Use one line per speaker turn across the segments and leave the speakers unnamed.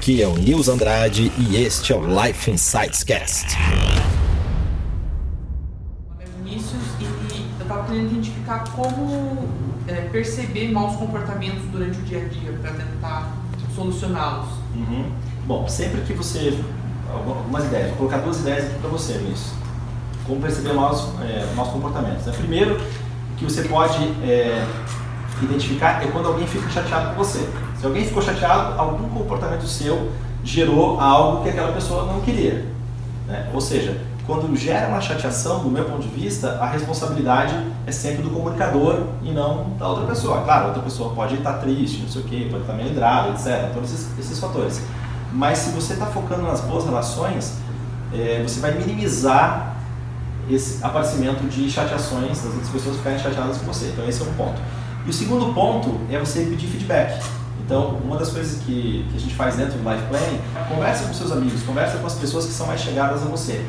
Aqui é o Nils Andrade e este é o Life Insights Cast.
Meu nome é Vinícius e eu estava querendo identificar como é, perceber maus comportamentos durante o dia a dia para tentar solucioná-los.
Uhum. Bom, sempre que você. Algumas ideias, vou colocar duas ideias aqui para você, Vinícius. Como perceber maus, é, maus comportamentos. Né? Primeiro, que você pode é, identificar é quando alguém fica chateado com você. Se alguém ficou chateado, algum comportamento seu gerou algo que aquela pessoa não queria. Né? Ou seja, quando gera uma chateação, do meu ponto de vista, a responsabilidade é sempre do comunicador e não da outra pessoa. Claro, outra pessoa pode estar triste, não sei o quê, pode estar melindrada, etc. Todos esses, esses fatores. Mas se você está focando nas boas relações, é, você vai minimizar esse aparecimento de chateações, das outras pessoas ficarem chateadas com você. Então esse é um ponto. E o segundo ponto é você pedir feedback. Então, uma das coisas que, que a gente faz dentro do Life Planning, conversa com seus amigos, conversa com as pessoas que são mais chegadas a você.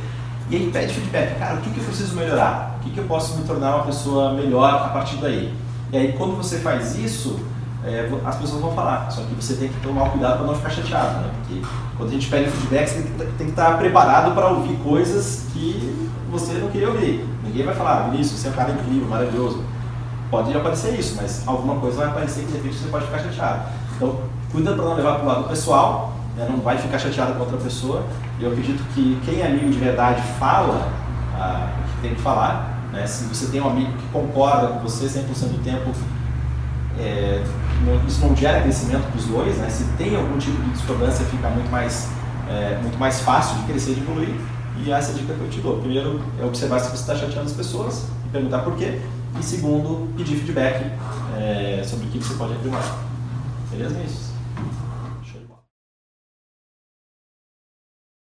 E aí pede feedback. Cara, o que, que eu preciso melhorar? O que, que eu posso me tornar uma pessoa melhor a partir daí? E aí, quando você faz isso, é, as pessoas vão falar. Só que você tem que tomar cuidado para não ficar chateado, né? Porque quando a gente pede feedback, você tem que, tem que estar preparado para ouvir coisas que você não queria ouvir. Ninguém vai falar, Vinícius, você é um cara incrível, maravilhoso. Pode aparecer isso, mas alguma coisa vai aparecer que de repente você pode ficar chateado. Então, cuida para não levar para o lado pessoal, né? não vai ficar chateado com outra pessoa. Eu acredito que quem é amigo de verdade fala ah, o que tem que falar. Né? Se você tem um amigo que concorda com você 100% do tempo, é, isso não gera crescimento para os dois. Né? Se tem algum tipo de discordância, fica muito mais, é, muito mais fácil de crescer e de evoluir. E essa é a dica que eu te dou. Primeiro é observar se você está chateando as pessoas e perguntar por quê. E segundo, pedir feedback é, sobre o que você pode aprimorar. Beleza, Vinícius?